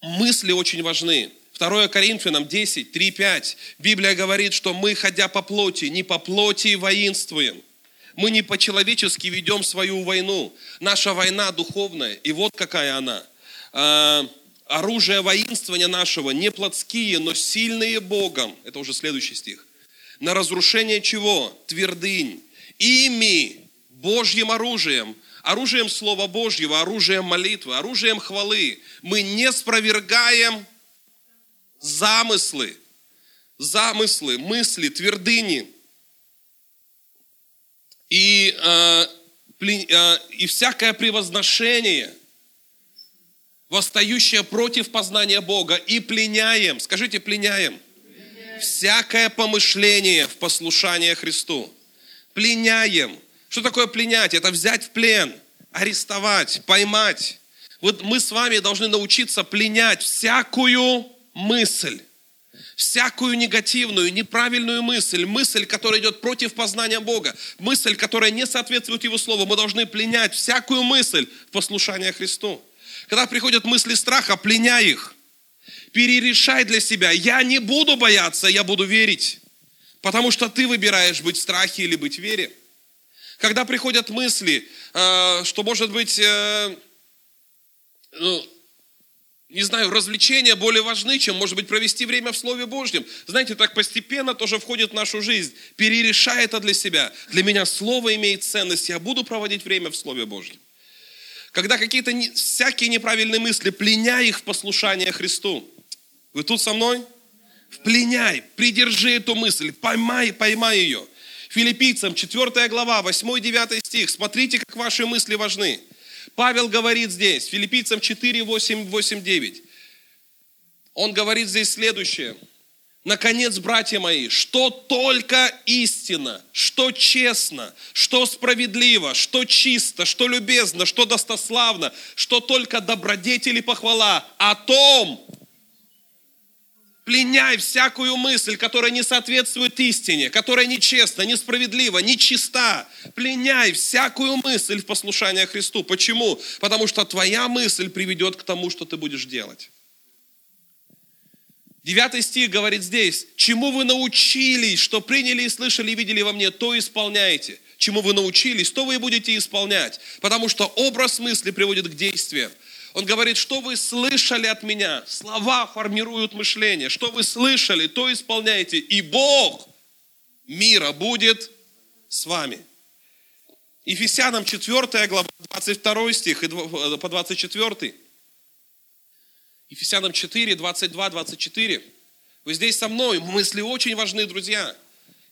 мысли очень важны. 2 Коринфянам 10, 3, 5. Библия говорит, что мы, ходя по плоти, не по плоти воинствуем. Мы не по-человечески ведем свою войну. Наша война духовная, и вот какая она. А, оружие воинствования нашего не плотские, но сильные Богом. Это уже следующий стих на разрушение чего? Твердынь. Ими, Божьим оружием, оружием Слова Божьего, оружием молитвы, оружием хвалы. Мы не спровергаем замыслы, замыслы, мысли, твердыни. И, э, э, и всякое превозношение, восстающее против познания Бога, и пленяем, скажите, пленяем – всякое помышление в послушание Христу. Пленяем. Что такое пленять? Это взять в плен, арестовать, поймать. Вот мы с вами должны научиться пленять всякую мысль, всякую негативную, неправильную мысль, мысль, которая идет против познания Бога, мысль, которая не соответствует Его Слову. Мы должны пленять всякую мысль в послушание Христу. Когда приходят мысли страха, пленяй их перерешай для себя. Я не буду бояться, я буду верить. Потому что ты выбираешь быть в страхе или быть в вере. Когда приходят мысли, э, что может быть, э, ну, не знаю, развлечения более важны, чем, может быть, провести время в Слове Божьем. Знаете, так постепенно тоже входит в нашу жизнь. Перерешай это для себя. Для меня Слово имеет ценность, я буду проводить время в Слове Божьем. Когда какие-то всякие неправильные мысли, пленяй их в послушание Христу. Вы тут со мной? Впленяй, придержи эту мысль, поймай, поймай ее. Филиппийцам 4 глава, 8-9 стих. Смотрите, как ваши мысли важны. Павел говорит здесь, филиппийцам 4, 8, 8, 9. Он говорит здесь следующее. Наконец, братья мои, что только истина, что честно, что справедливо, что чисто, что любезно, что достославно, что только добродетели похвала, о том Пленяй всякую мысль, которая не соответствует истине, которая нечестна, несправедлива, нечиста. Пленяй всякую мысль в послушание Христу. Почему? Потому что твоя мысль приведет к тому, что ты будешь делать. Девятый стих говорит здесь, чему вы научились, что приняли и слышали и видели во мне, то исполняйте. Чему вы научились, то вы и будете исполнять. Потому что образ мысли приводит к действиям. Он говорит, что вы слышали от меня. Слова формируют мышление. Что вы слышали, то исполняйте. И Бог мира будет с вами. Ефесянам 4 глава, 22 стих по 24. Ефесянам 4, 22, 24. Вы здесь со мной, мысли очень важны, друзья.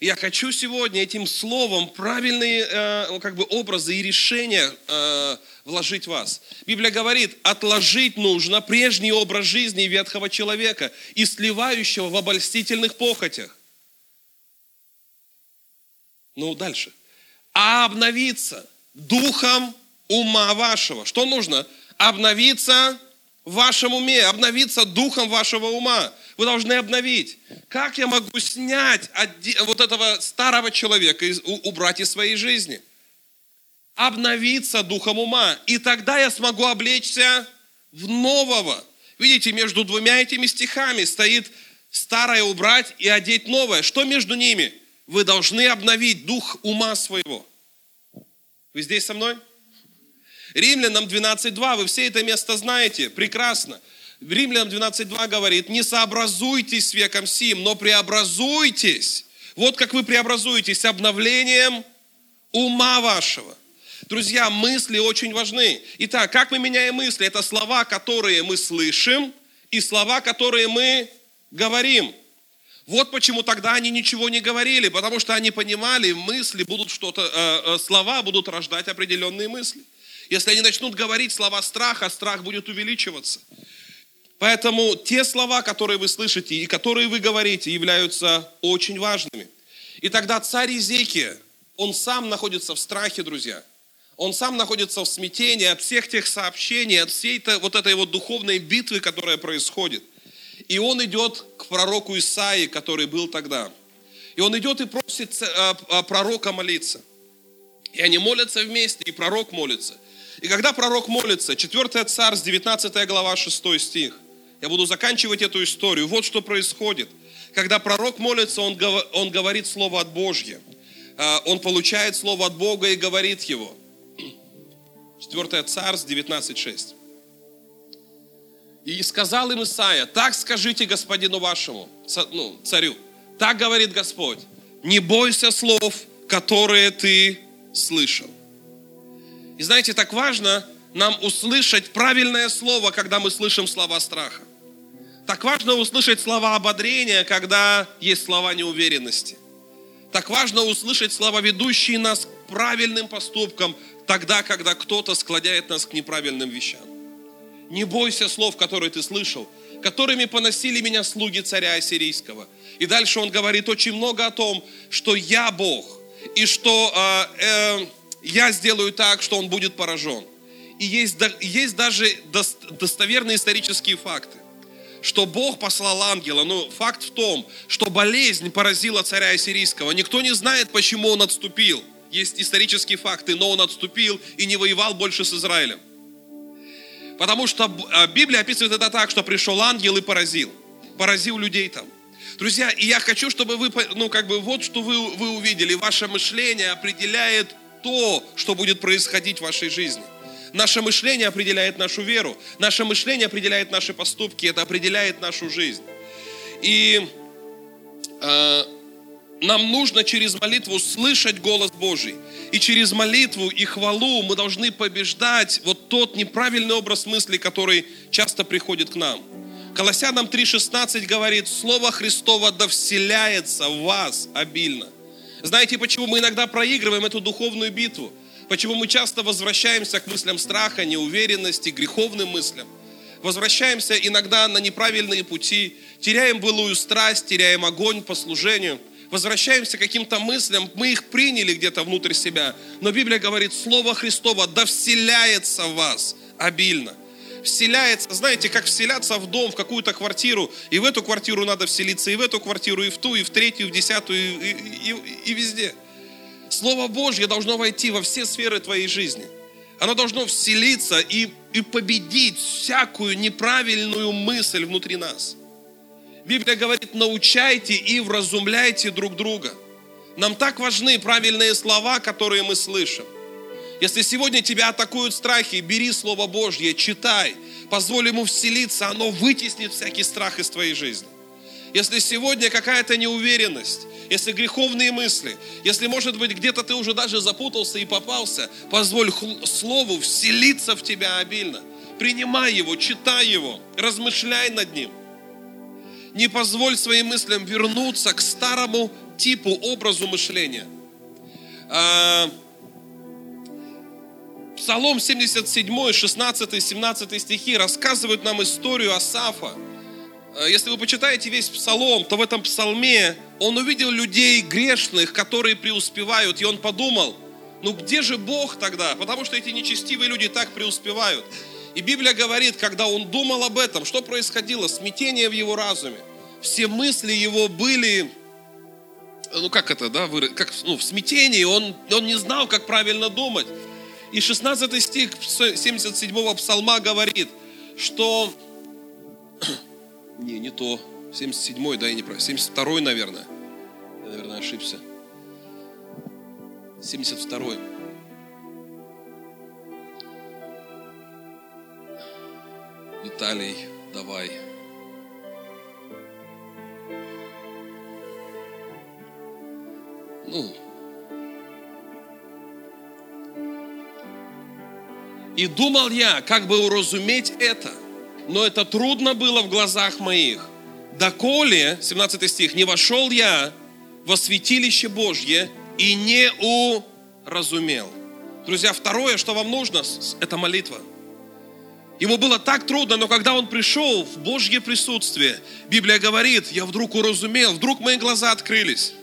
Я хочу сегодня этим словом правильные э, как бы образы и решения э, вложить в вас. Библия говорит, отложить нужно прежний образ жизни ветхого человека и сливающего в обольстительных похотях. Ну, дальше. А обновиться духом ума вашего. Что нужно? Обновиться в вашем уме, обновиться духом вашего ума. Вы должны обновить. Как я могу снять вот этого старого человека, убрать из своей жизни? Обновиться духом ума. И тогда я смогу облечься в нового. Видите, между двумя этими стихами стоит старое убрать и одеть новое. Что между ними? Вы должны обновить дух ума своего. Вы здесь со мной? Римлянам 12.2, вы все это место знаете, прекрасно. Римлянам 12.2 говорит, не сообразуйтесь с веком сим, но преобразуйтесь. Вот как вы преобразуетесь обновлением ума вашего. Друзья, мысли очень важны. Итак, как мы меняем мысли? Это слова, которые мы слышим, и слова, которые мы говорим. Вот почему тогда они ничего не говорили, потому что они понимали, мысли будут что-то, э, э, слова будут рождать определенные мысли. Если они начнут говорить слова страха, страх будет увеличиваться. Поэтому те слова, которые вы слышите и которые вы говорите, являются очень важными. И тогда царь Изекия, он сам находится в страхе, друзья. Он сам находится в смятении от всех тех сообщений, от всей этой, вот этой вот духовной битвы, которая происходит. И он идет к пророку Исаии, который был тогда. И он идет и просит э, э, пророка молиться. И они молятся вместе, и пророк молится. И когда пророк молится, 4 Царств, 19 глава, 6 стих, я буду заканчивать эту историю. Вот что происходит. Когда пророк молится, он, он говорит Слово от Божье. А, он получает Слово от Бога и говорит его. 4 Царств, 19.6. И сказал им Исаия, так скажите господину вашему, ну, царю, так говорит Господь, не бойся слов, которые ты слышал. И знаете, так важно нам услышать правильное слово, когда мы слышим слова страха. Так важно услышать слова ободрения, когда есть слова неуверенности. Так важно услышать слова, ведущие нас к правильным поступкам, тогда, когда кто-то складяет нас к неправильным вещам. Не бойся слов, которые ты слышал, которыми поносили меня слуги царя Ассирийского. И дальше он говорит очень много о том, что я Бог, и что э, э, я сделаю так, что он будет поражен. И есть, есть даже достоверные исторические факты, что Бог послал ангела. Но факт в том, что болезнь поразила царя Ассирийского. Никто не знает, почему он отступил. Есть исторические факты, но он отступил и не воевал больше с Израилем. Потому что а, Библия описывает это так, что пришел ангел и поразил. Поразил людей там. Друзья, и я хочу, чтобы вы, ну как бы вот что вы, вы увидели. Ваше мышление определяет то, что будет происходить в вашей жизни. Наше мышление определяет нашу веру, наше мышление определяет наши поступки, это определяет нашу жизнь. И э, нам нужно через молитву слышать голос Божий. И через молитву и хвалу мы должны побеждать вот тот неправильный образ мысли, который часто приходит к нам. Колоссянам 3,16 говорит, Слово Христово да вселяется в вас обильно – знаете, почему мы иногда проигрываем эту духовную битву? Почему мы часто возвращаемся к мыслям страха, неуверенности, греховным мыслям? Возвращаемся иногда на неправильные пути, теряем былую страсть, теряем огонь по служению, возвращаемся к каким-то мыслям, мы их приняли где-то внутрь себя, но Библия говорит, Слово Христово да вселяется в вас обильно. Вселяется, знаете, как вселяться в дом, в какую-то квартиру, и в эту квартиру надо вселиться, и в эту квартиру, и в ту, и в третью, и в десятую, и, и, и, и везде. Слово Божье должно войти во все сферы твоей жизни. Оно должно вселиться и, и победить всякую неправильную мысль внутри нас. Библия говорит, научайте и вразумляйте друг друга. Нам так важны правильные слова, которые мы слышим. Если сегодня тебя атакуют страхи, бери Слово Божье, читай, позволь ему вселиться, оно вытеснит всякий страх из твоей жизни. Если сегодня какая-то неуверенность, если греховные мысли, если, может быть, где-то ты уже даже запутался и попался, позволь Слову вселиться в тебя обильно. Принимай его, читай его, размышляй над ним. Не позволь своим мыслям вернуться к старому типу, образу мышления. Псалом 77, 16, 17 стихи рассказывают нам историю Асафа. Э, если вы почитаете весь псалом, то в этом псалме он увидел людей грешных, которые преуспевают, и он подумал, ну где же Бог тогда? Потому что эти нечестивые люди так преуспевают. И Библия говорит, когда он думал об этом, что происходило? Смятение в его разуме. Все мысли его были, ну как это, да, как, ну, в смятении, он, он не знал, как правильно думать. И 16 стих 77-го псалма говорит, что... Не, не то. 77-й, да, я не прав. 72-й, наверное. Я, наверное, ошибся. 72-й. Виталий, давай. Ну, И думал я, как бы уразуметь это. Но это трудно было в глазах моих. Доколе, 17 стих, не вошел я во святилище Божье и не уразумел. Друзья, второе, что вам нужно, это молитва. Ему было так трудно, но когда он пришел в Божье присутствие, Библия говорит, я вдруг уразумел, вдруг мои глаза открылись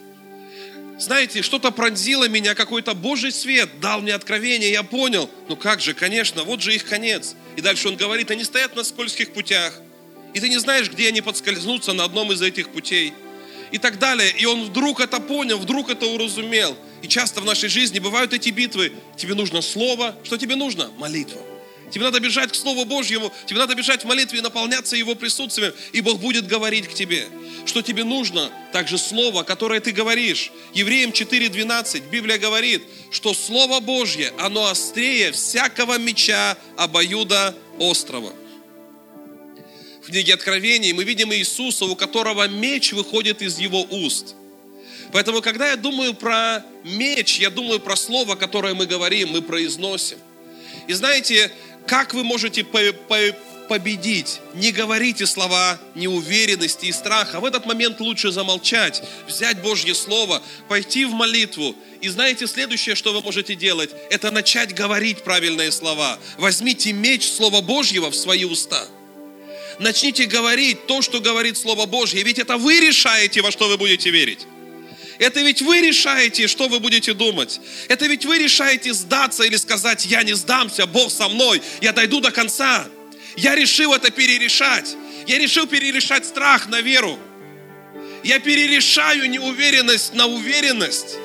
знаете, что-то пронзило меня, какой-то Божий свет дал мне откровение, я понял, ну как же, конечно, вот же их конец. И дальше он говорит, они стоят на скользких путях, и ты не знаешь, где они подскользнутся на одном из этих путей. И так далее. И он вдруг это понял, вдруг это уразумел. И часто в нашей жизни бывают эти битвы. Тебе нужно слово. Что тебе нужно? Молитва. Тебе надо бежать к Слову Божьему, тебе надо бежать в молитве и наполняться Его присутствием, и Бог будет говорить к тебе. Что тебе нужно? Также Слово, которое ты говоришь. Евреям 4.12 Библия говорит, что Слово Божье, оно острее всякого меча обоюда острова. В книге Откровений мы видим Иисуса, у которого меч выходит из его уст. Поэтому, когда я думаю про меч, я думаю про слово, которое мы говорим, мы произносим. И знаете, как вы можете победить? Не говорите слова неуверенности и страха. В этот момент лучше замолчать, взять Божье Слово, пойти в молитву. И знаете, следующее, что вы можете делать, это начать говорить правильные слова. Возьмите меч Слова Божьего в свои уста. Начните говорить то, что говорит Слово Божье. Ведь это вы решаете, во что вы будете верить. Это ведь вы решаете, что вы будете думать. Это ведь вы решаете сдаться или сказать, я не сдамся, Бог со мной, я дойду до конца. Я решил это перерешать. Я решил перерешать страх на веру. Я перерешаю неуверенность на уверенность.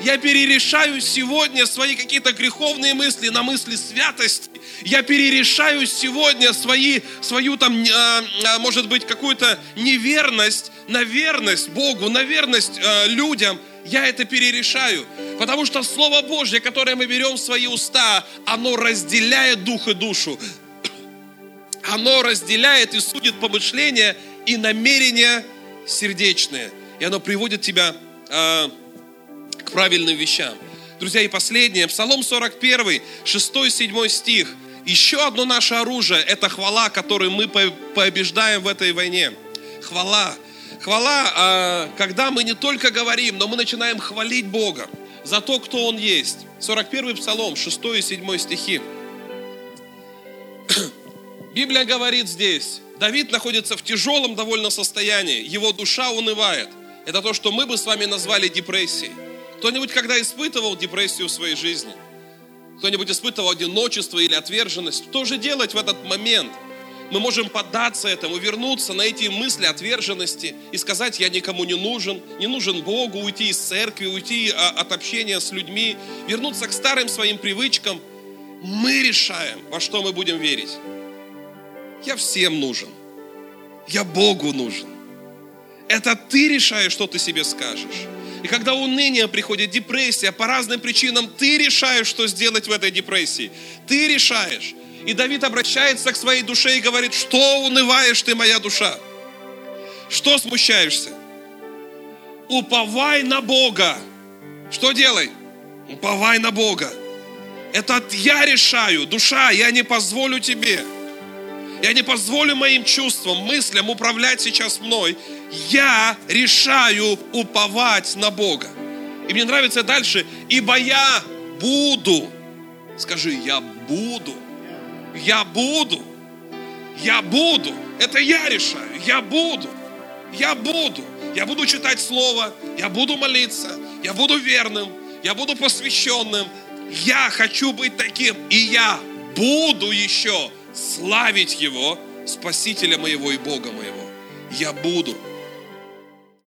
Я перерешаю сегодня свои какие-то греховные мысли на мысли святости. Я перерешаю сегодня свои, свою там, а, а, может быть, какую-то неверность на верность Богу, на верность а, людям. Я это перерешаю. Потому что Слово Божье, которое мы берем в свои уста, оно разделяет дух и душу. Оно разделяет и судит помышления и намерения сердечные. И оно приводит тебя к правильным вещам. Друзья, и последнее, Псалом 41, 6-7 стих. Еще одно наше оружие – это хвала, которую мы побеждаем в этой войне. Хвала. Хвала, а, когда мы не только говорим, но мы начинаем хвалить Бога за то, кто Он есть. 41 Псалом, 6 и 7 стихи. Библия говорит здесь, Давид находится в тяжелом довольно состоянии, его душа унывает. Это то, что мы бы с вами назвали депрессией. Кто-нибудь когда испытывал депрессию в своей жизни? Кто-нибудь испытывал одиночество или отверженность? Что же делать в этот момент? Мы можем поддаться этому, вернуться на эти мысли отверженности и сказать, я никому не нужен, не нужен Богу, уйти из церкви, уйти а, от общения с людьми, вернуться к старым своим привычкам. Мы решаем, во что мы будем верить. Я всем нужен. Я Богу нужен. Это ты решаешь, что ты себе скажешь. И когда уныние приходит, депрессия, по разным причинам, ты решаешь, что сделать в этой депрессии. Ты решаешь. И Давид обращается к своей душе и говорит, что унываешь ты, моя душа? Что смущаешься? Уповай на Бога. Что делай? Уповай на Бога. Это я решаю, душа, я не позволю тебе. Я не позволю моим чувствам, мыслям управлять сейчас мной. Я решаю уповать на Бога. И мне нравится дальше, ибо я буду. Скажи, я буду. Я буду. Я буду. Это я решаю. Я буду. Я буду. Я буду читать Слово. Я буду молиться. Я буду верным. Я буду посвященным. Я хочу быть таким. И я буду еще славить Его, Спасителя моего и Бога моего. Я буду.